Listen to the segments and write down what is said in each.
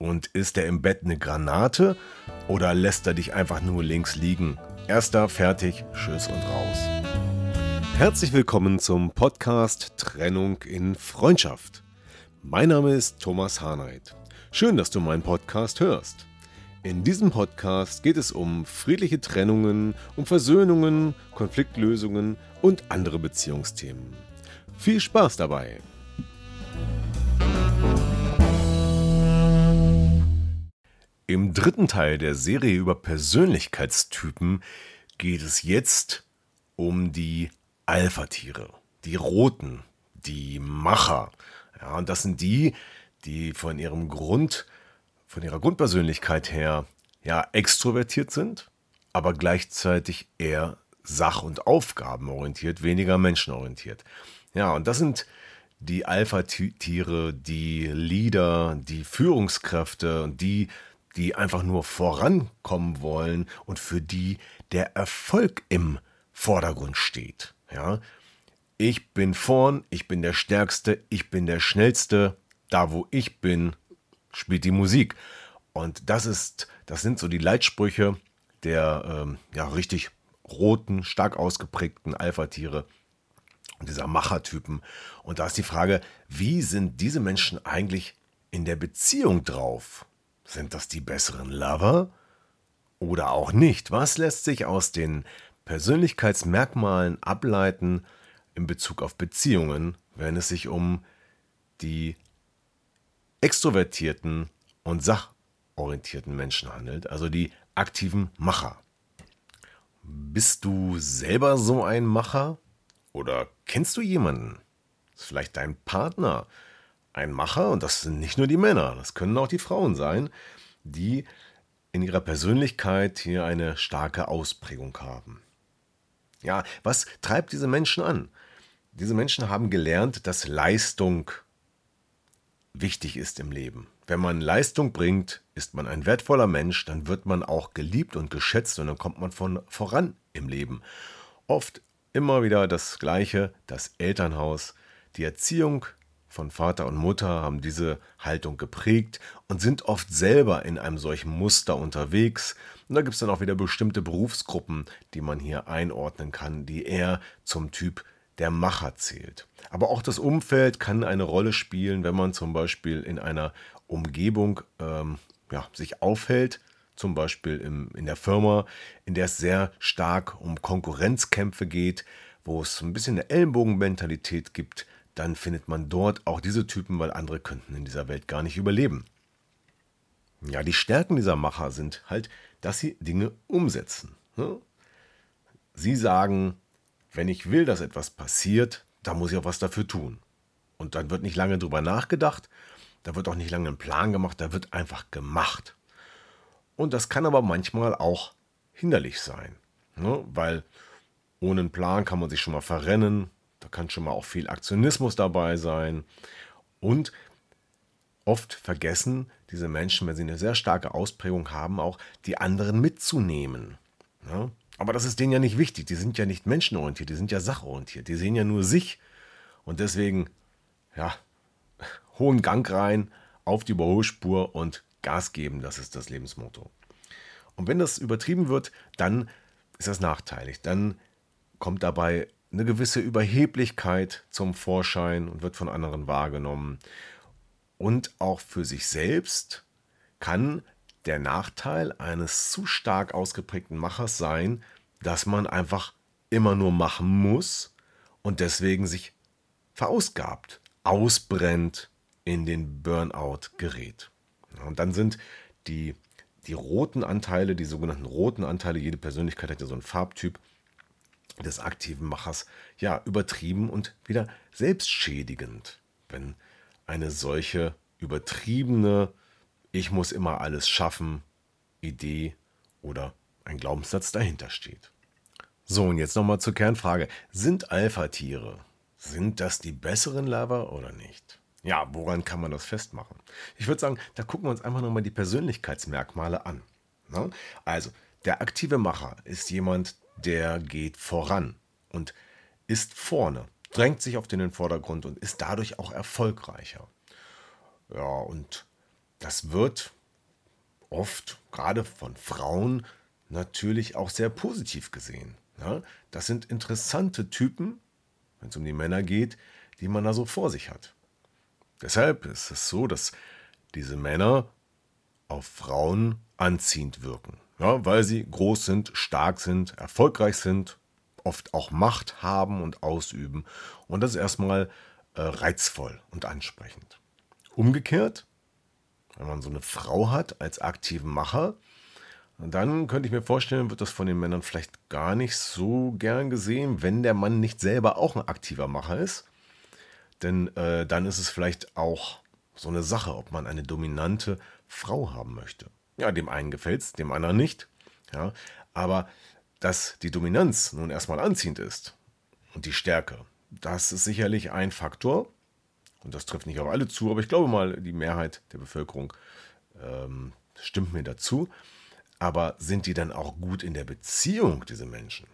Und ist er im Bett eine Granate oder lässt er dich einfach nur links liegen? Erster, fertig, Tschüss und raus. Herzlich willkommen zum Podcast Trennung in Freundschaft. Mein Name ist Thomas Harnight. Schön, dass du meinen Podcast hörst. In diesem Podcast geht es um friedliche Trennungen, um Versöhnungen, Konfliktlösungen und andere Beziehungsthemen. Viel Spaß dabei! Im dritten Teil der Serie über Persönlichkeitstypen geht es jetzt um die Alpha-Tiere, die Roten, die Macher. Ja, und das sind die, die von ihrem Grund, von ihrer Grundpersönlichkeit her ja extrovertiert sind, aber gleichzeitig eher sach- und aufgabenorientiert, weniger menschenorientiert. Ja, und das sind die Alpha-Tiere, die Leader, die Führungskräfte und die die einfach nur vorankommen wollen und für die der Erfolg im Vordergrund steht. Ja? Ich bin vorn, ich bin der Stärkste, ich bin der Schnellste. Da, wo ich bin, spielt die Musik. Und das ist, das sind so die Leitsprüche der ähm, ja, richtig roten, stark ausgeprägten Alpha-Tiere dieser Machertypen. Und da ist die Frage, wie sind diese Menschen eigentlich in der Beziehung drauf? Sind das die besseren Lover? Oder auch nicht? Was lässt sich aus den Persönlichkeitsmerkmalen ableiten in Bezug auf Beziehungen, wenn es sich um die extrovertierten und sachorientierten Menschen handelt, also die aktiven Macher? Bist du selber so ein Macher? Oder kennst du jemanden? Ist vielleicht dein Partner? Ein Macher, und das sind nicht nur die Männer, das können auch die Frauen sein, die in ihrer Persönlichkeit hier eine starke Ausprägung haben. Ja, was treibt diese Menschen an? Diese Menschen haben gelernt, dass Leistung wichtig ist im Leben. Wenn man Leistung bringt, ist man ein wertvoller Mensch, dann wird man auch geliebt und geschätzt und dann kommt man von voran im Leben. Oft immer wieder das Gleiche, das Elternhaus, die Erziehung von Vater und Mutter haben diese Haltung geprägt und sind oft selber in einem solchen Muster unterwegs. Und da gibt es dann auch wieder bestimmte Berufsgruppen, die man hier einordnen kann, die eher zum Typ der Macher zählt. Aber auch das Umfeld kann eine Rolle spielen, wenn man zum Beispiel in einer Umgebung ähm, ja, sich aufhält, zum Beispiel im, in der Firma, in der es sehr stark um Konkurrenzkämpfe geht, wo es ein bisschen eine Ellenbogenmentalität gibt, dann findet man dort auch diese Typen, weil andere könnten in dieser Welt gar nicht überleben. Ja, die Stärken dieser Macher sind halt, dass sie Dinge umsetzen. Ne? Sie sagen, wenn ich will, dass etwas passiert, dann muss ich auch was dafür tun. Und dann wird nicht lange drüber nachgedacht, da wird auch nicht lange ein Plan gemacht, da wird einfach gemacht. Und das kann aber manchmal auch hinderlich sein, ne? weil ohne einen Plan kann man sich schon mal verrennen, da kann schon mal auch viel Aktionismus dabei sein. Und oft vergessen diese Menschen, wenn sie eine sehr starke Ausprägung haben, auch die anderen mitzunehmen. Ja? Aber das ist denen ja nicht wichtig. Die sind ja nicht menschenorientiert, die sind ja sachorientiert. Die sehen ja nur sich. Und deswegen, ja, hohen Gang rein, auf die Überholspur und Gas geben, das ist das Lebensmotto. Und wenn das übertrieben wird, dann ist das nachteilig. Dann kommt dabei eine gewisse Überheblichkeit zum Vorschein und wird von anderen wahrgenommen. Und auch für sich selbst kann der Nachteil eines zu stark ausgeprägten Machers sein, dass man einfach immer nur machen muss und deswegen sich verausgabt, ausbrennt, in den Burnout gerät. Und dann sind die, die roten Anteile, die sogenannten roten Anteile, jede Persönlichkeit hat ja so einen Farbtyp, des aktiven Machers ja übertrieben und wieder selbstschädigend, wenn eine solche übertriebene Ich muss immer alles schaffen Idee oder ein Glaubenssatz dahinter steht. So, und jetzt nochmal zur Kernfrage. Sind Alpha-Tiere, sind das die besseren Lover oder nicht? Ja, woran kann man das festmachen? Ich würde sagen, da gucken wir uns einfach nochmal die Persönlichkeitsmerkmale an. Ne? Also, der aktive Macher ist jemand, der geht voran und ist vorne, drängt sich auf den Vordergrund und ist dadurch auch erfolgreicher. Ja, und das wird oft, gerade von Frauen, natürlich auch sehr positiv gesehen. Ja, das sind interessante Typen, wenn es um die Männer geht, die man da so vor sich hat. Deshalb ist es so, dass diese Männer auf Frauen anziehend wirken, ja, weil sie groß sind, stark sind, erfolgreich sind, oft auch Macht haben und ausüben. Und das ist erstmal äh, reizvoll und ansprechend. Umgekehrt, wenn man so eine Frau hat als aktiven Macher, dann könnte ich mir vorstellen, wird das von den Männern vielleicht gar nicht so gern gesehen, wenn der Mann nicht selber auch ein aktiver Macher ist. Denn äh, dann ist es vielleicht auch so eine Sache, ob man eine dominante Frau haben möchte. Ja, dem einen gefällt es, dem anderen nicht. Ja, aber dass die Dominanz nun erstmal anziehend ist und die Stärke, das ist sicherlich ein Faktor. Und das trifft nicht auf alle zu, aber ich glaube mal, die Mehrheit der Bevölkerung ähm, stimmt mir dazu. Aber sind die dann auch gut in der Beziehung, diese Menschen?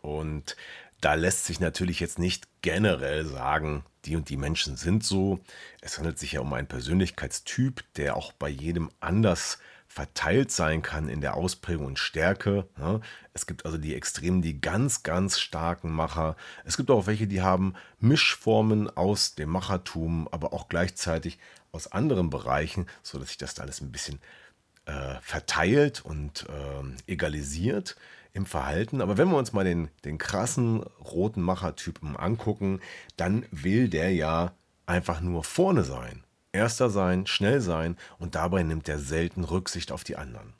Und da lässt sich natürlich jetzt nicht generell sagen, die und die Menschen sind so. Es handelt sich ja um einen Persönlichkeitstyp, der auch bei jedem anders verteilt sein kann in der Ausprägung und Stärke. Es gibt also die Extremen, die ganz, ganz starken Macher. Es gibt auch welche, die haben Mischformen aus dem Machertum, aber auch gleichzeitig aus anderen Bereichen, sodass sich das alles ein bisschen äh, verteilt und äh, egalisiert im Verhalten. Aber wenn wir uns mal den, den krassen roten Machertypen angucken, dann will der ja einfach nur vorne sein. Erster sein, schnell sein und dabei nimmt er selten Rücksicht auf die anderen.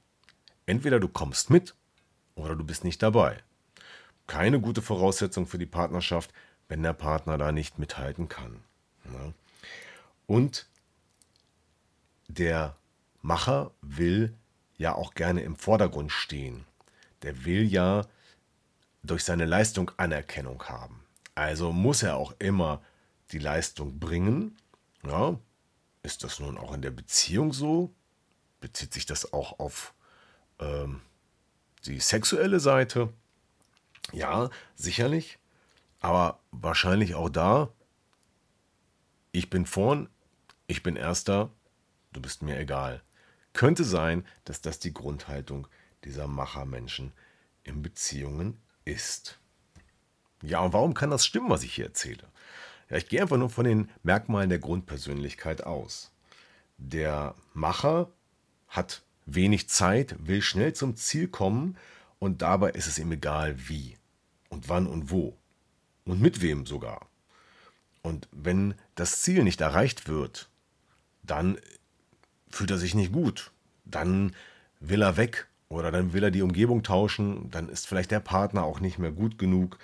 Entweder du kommst mit oder du bist nicht dabei. Keine gute Voraussetzung für die Partnerschaft, wenn der Partner da nicht mithalten kann. Ne? Und der Macher will ja auch gerne im Vordergrund stehen. Der will ja durch seine Leistung Anerkennung haben. Also muss er auch immer die Leistung bringen. Ja, ist das nun auch in der Beziehung so? Bezieht sich das auch auf ähm, die sexuelle Seite? Ja, sicherlich. Aber wahrscheinlich auch da, ich bin vorn, ich bin erster, du bist mir egal. Könnte sein, dass das die Grundhaltung dieser Machermenschen in Beziehungen ist. Ja, und warum kann das stimmen, was ich hier erzähle? Ja, ich gehe einfach nur von den Merkmalen der Grundpersönlichkeit aus. Der Macher hat wenig Zeit, will schnell zum Ziel kommen und dabei ist es ihm egal wie und wann und wo und mit wem sogar. Und wenn das Ziel nicht erreicht wird, dann fühlt er sich nicht gut. Dann will er weg oder dann will er die Umgebung tauschen. Dann ist vielleicht der Partner auch nicht mehr gut genug.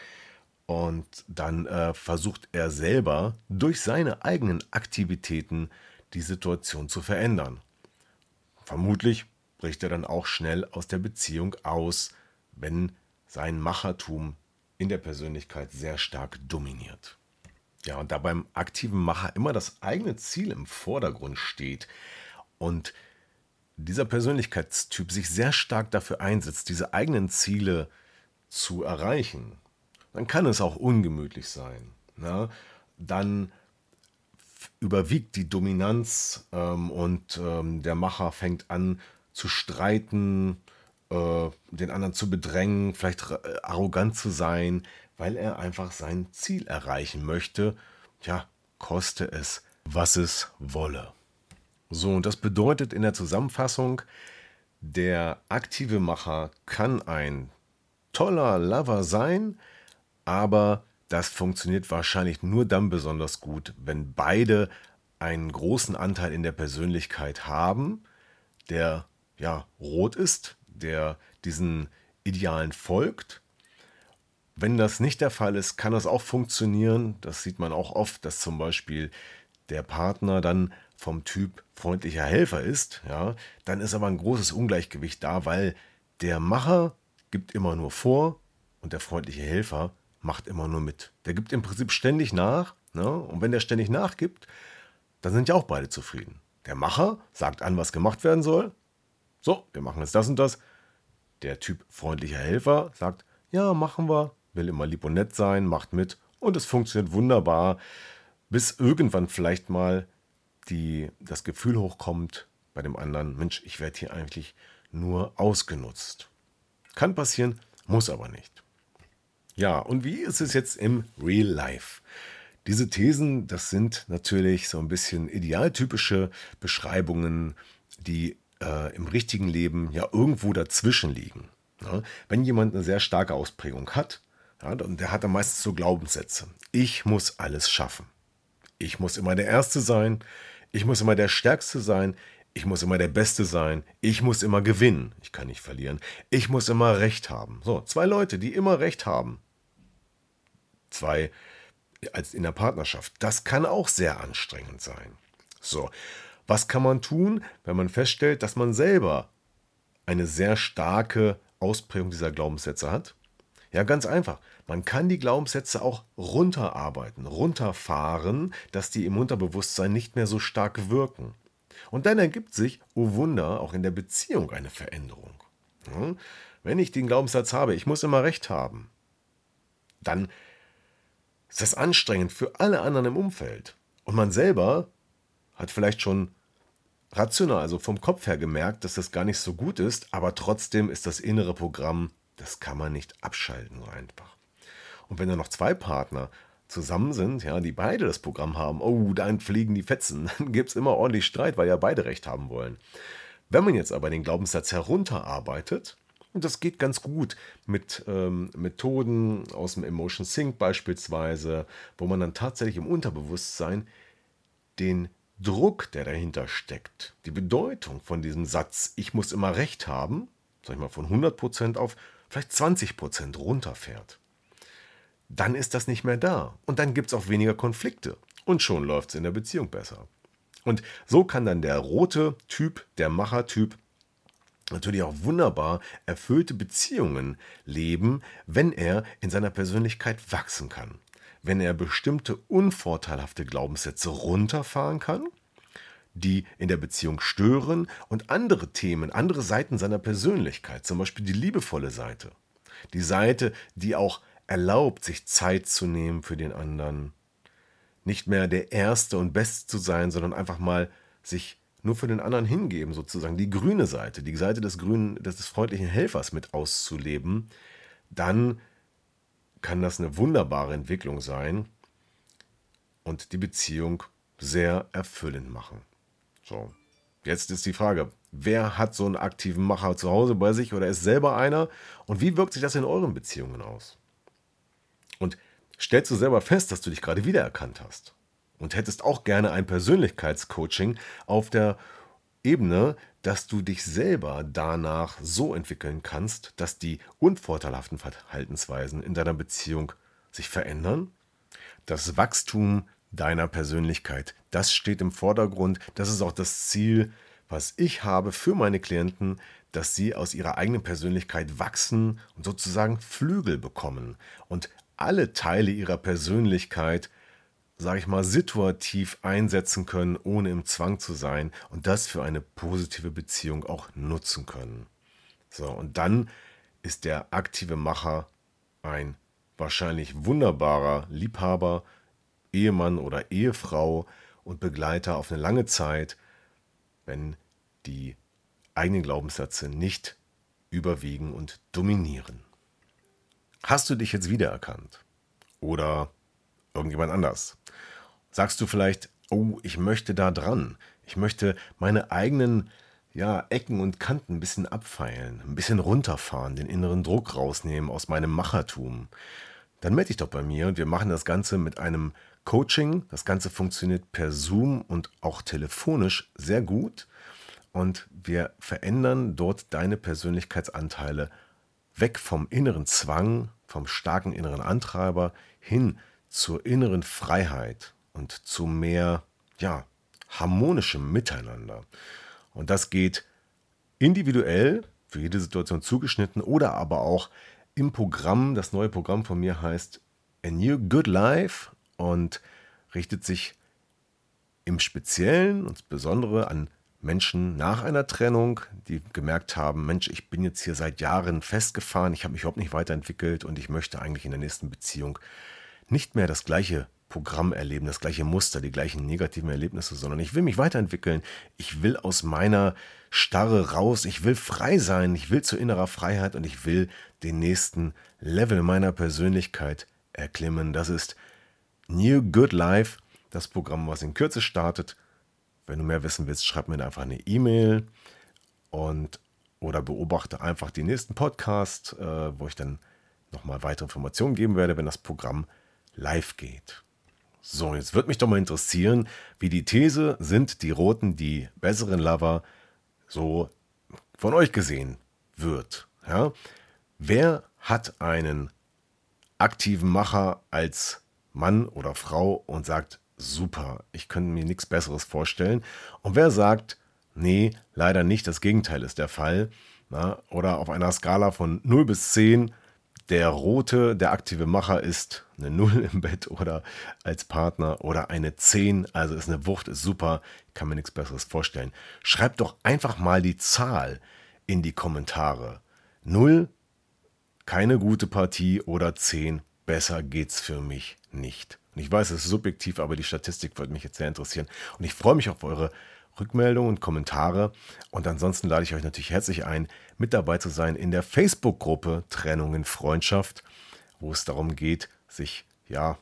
Und dann äh, versucht er selber durch seine eigenen Aktivitäten die Situation zu verändern. Vermutlich bricht er dann auch schnell aus der Beziehung aus, wenn sein Machertum in der Persönlichkeit sehr stark dominiert. Ja, und da beim aktiven Macher immer das eigene Ziel im Vordergrund steht, und dieser Persönlichkeitstyp sich sehr stark dafür einsetzt, diese eigenen Ziele zu erreichen, dann kann es auch ungemütlich sein. Ne? Dann überwiegt die Dominanz ähm, und ähm, der Macher fängt an zu streiten, äh, den anderen zu bedrängen, vielleicht äh, arrogant zu sein, weil er einfach sein Ziel erreichen möchte. Ja, koste es, was es wolle. So, und das bedeutet in der Zusammenfassung, der aktive Macher kann ein toller Lover sein, aber das funktioniert wahrscheinlich nur dann besonders gut, wenn beide einen großen Anteil in der Persönlichkeit haben, der ja rot ist, der diesen Idealen folgt. Wenn das nicht der Fall ist, kann das auch funktionieren. Das sieht man auch oft, dass zum Beispiel der Partner dann vom Typ freundlicher Helfer ist, ja, dann ist aber ein großes Ungleichgewicht da, weil der Macher gibt immer nur vor und der freundliche Helfer macht immer nur mit. Der gibt im Prinzip ständig nach. Ne? Und wenn der ständig nachgibt, dann sind ja auch beide zufrieden. Der Macher sagt an, was gemacht werden soll. So, wir machen jetzt das und das. Der Typ freundlicher Helfer sagt, ja, machen wir, will immer lieb und nett sein, macht mit und es funktioniert wunderbar, bis irgendwann vielleicht mal die, das Gefühl hochkommt bei dem anderen, Mensch, ich werde hier eigentlich nur ausgenutzt. Kann passieren, muss aber nicht. Ja, und wie ist es jetzt im Real Life? Diese Thesen, das sind natürlich so ein bisschen idealtypische Beschreibungen, die äh, im richtigen Leben ja irgendwo dazwischen liegen. Ja, wenn jemand eine sehr starke Ausprägung hat, ja, der hat dann meistens so Glaubenssätze. Ich muss alles schaffen. Ich muss immer der Erste sein. Ich muss immer der Stärkste sein. Ich muss immer der Beste sein. Ich muss immer gewinnen. Ich kann nicht verlieren. Ich muss immer Recht haben. So, zwei Leute, die immer Recht haben. Zwei als in der Partnerschaft. Das kann auch sehr anstrengend sein. So, was kann man tun, wenn man feststellt, dass man selber eine sehr starke Ausprägung dieser Glaubenssätze hat? Ja, ganz einfach. Man kann die Glaubenssätze auch runterarbeiten, runterfahren, dass die im Unterbewusstsein nicht mehr so stark wirken. Und dann ergibt sich, oh Wunder, auch in der Beziehung eine Veränderung. Wenn ich den Glaubenssatz habe, ich muss immer recht haben, dann ist das anstrengend für alle anderen im Umfeld. Und man selber hat vielleicht schon rational, also vom Kopf her gemerkt, dass das gar nicht so gut ist, aber trotzdem ist das innere Programm, das kann man nicht abschalten so einfach. Und wenn da noch zwei Partner zusammen sind, ja, die beide das Programm haben, oh, dann fliegen die Fetzen, dann gibt es immer ordentlich Streit, weil ja beide recht haben wollen. Wenn man jetzt aber den Glaubenssatz herunterarbeitet, und das geht ganz gut mit ähm, Methoden aus dem Emotion Sync beispielsweise, wo man dann tatsächlich im Unterbewusstsein den Druck, der dahinter steckt, die Bedeutung von diesem Satz, ich muss immer recht haben, sag ich mal, von 100% auf vielleicht 20% runterfährt, dann ist das nicht mehr da. Und dann gibt es auch weniger Konflikte. Und schon läuft es in der Beziehung besser. Und so kann dann der rote Typ, der Machertyp, natürlich auch wunderbar erfüllte Beziehungen leben, wenn er in seiner Persönlichkeit wachsen kann wenn er bestimmte unvorteilhafte Glaubenssätze runterfahren kann, die in der Beziehung stören und andere Themen, andere Seiten seiner Persönlichkeit, zum Beispiel die liebevolle Seite, die Seite, die auch erlaubt, sich Zeit zu nehmen für den anderen, nicht mehr der Erste und Beste zu sein, sondern einfach mal sich nur für den anderen hingeben, sozusagen die grüne Seite, die Seite des grünen, des freundlichen Helfers mit auszuleben, dann kann das eine wunderbare Entwicklung sein und die Beziehung sehr erfüllend machen. So, jetzt ist die Frage, wer hat so einen aktiven Macher zu Hause bei sich oder ist selber einer und wie wirkt sich das in euren Beziehungen aus? Stellst du selber fest, dass du dich gerade wiedererkannt hast und hättest auch gerne ein Persönlichkeitscoaching auf der Ebene, dass du dich selber danach so entwickeln kannst, dass die unvorteilhaften Verhaltensweisen in deiner Beziehung sich verändern. Das Wachstum deiner Persönlichkeit, das steht im Vordergrund. Das ist auch das Ziel, was ich habe für meine Klienten, dass sie aus ihrer eigenen Persönlichkeit wachsen und sozusagen Flügel bekommen und alle Teile ihrer Persönlichkeit sage ich mal, situativ einsetzen können, ohne im Zwang zu sein und das für eine positive Beziehung auch nutzen können. So, und dann ist der aktive Macher ein wahrscheinlich wunderbarer Liebhaber, Ehemann oder Ehefrau und Begleiter auf eine lange Zeit, wenn die eigenen Glaubenssätze nicht überwiegen und dominieren. Hast du dich jetzt wiedererkannt? Oder irgendjemand anders? Sagst du vielleicht, oh, ich möchte da dran. Ich möchte meine eigenen ja, Ecken und Kanten ein bisschen abfeilen, ein bisschen runterfahren, den inneren Druck rausnehmen aus meinem Machertum. Dann melde dich doch bei mir und wir machen das Ganze mit einem Coaching. Das Ganze funktioniert per Zoom und auch telefonisch sehr gut. Und wir verändern dort deine Persönlichkeitsanteile weg vom inneren Zwang, vom starken inneren Antreiber hin zur inneren Freiheit und zu mehr, ja, harmonischem Miteinander. Und das geht individuell für jede Situation zugeschnitten oder aber auch im Programm. Das neue Programm von mir heißt A New Good Life und richtet sich im Speziellen und insbesondere an Menschen nach einer Trennung, die gemerkt haben, Mensch, ich bin jetzt hier seit Jahren festgefahren, ich habe mich überhaupt nicht weiterentwickelt und ich möchte eigentlich in der nächsten Beziehung nicht mehr das gleiche Programm erleben, das gleiche Muster, die gleichen negativen Erlebnisse, sondern ich will mich weiterentwickeln. Ich will aus meiner Starre raus. Ich will frei sein. Ich will zu innerer Freiheit und ich will den nächsten Level meiner Persönlichkeit erklimmen. Das ist New Good Life, das Programm, was in Kürze startet. Wenn du mehr wissen willst, schreib mir einfach eine E-Mail und oder beobachte einfach die nächsten Podcasts, äh, wo ich dann nochmal weitere Informationen geben werde, wenn das Programm live geht. So, jetzt wird mich doch mal interessieren, wie die These sind die Roten die besseren Lover so von euch gesehen wird. Ja? Wer hat einen aktiven Macher als Mann oder Frau und sagt, super, ich könnte mir nichts Besseres vorstellen. Und wer sagt, nee, leider nicht, das Gegenteil ist der Fall. Na? Oder auf einer Skala von 0 bis 10 der rote, der aktive Macher ist eine 0 im Bett oder als Partner oder eine 10, also ist eine Wucht, ist super, kann mir nichts Besseres vorstellen. Schreibt doch einfach mal die Zahl in die Kommentare. 0, keine gute Partie oder 10, besser geht's für mich nicht. Und ich weiß, es ist subjektiv, aber die Statistik würde mich jetzt sehr interessieren. Und ich freue mich auf eure Rückmeldungen und Kommentare. Und ansonsten lade ich euch natürlich herzlich ein, mit dabei zu sein in der Facebook-Gruppe Trennung in Freundschaft, wo es darum geht, sich, ja,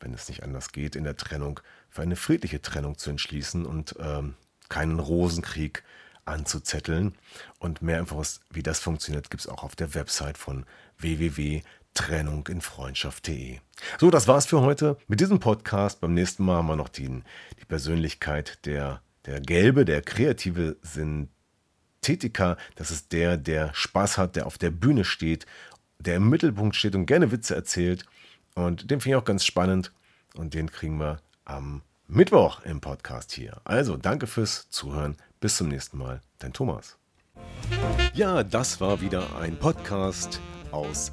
wenn es nicht anders geht, in der Trennung für eine friedliche Trennung zu entschließen und ähm, keinen Rosenkrieg anzuzetteln. Und mehr Infos, wie das funktioniert, gibt es auch auf der Website von www.trennunginfreundschaft.de. So, das war's für heute mit diesem Podcast. Beim nächsten Mal haben wir noch die, die Persönlichkeit der der gelbe, der kreative Synthetiker, das ist der, der Spaß hat, der auf der Bühne steht, der im Mittelpunkt steht und gerne Witze erzählt. Und den finde ich auch ganz spannend. Und den kriegen wir am Mittwoch im Podcast hier. Also danke fürs Zuhören. Bis zum nächsten Mal. Dein Thomas. Ja, das war wieder ein Podcast aus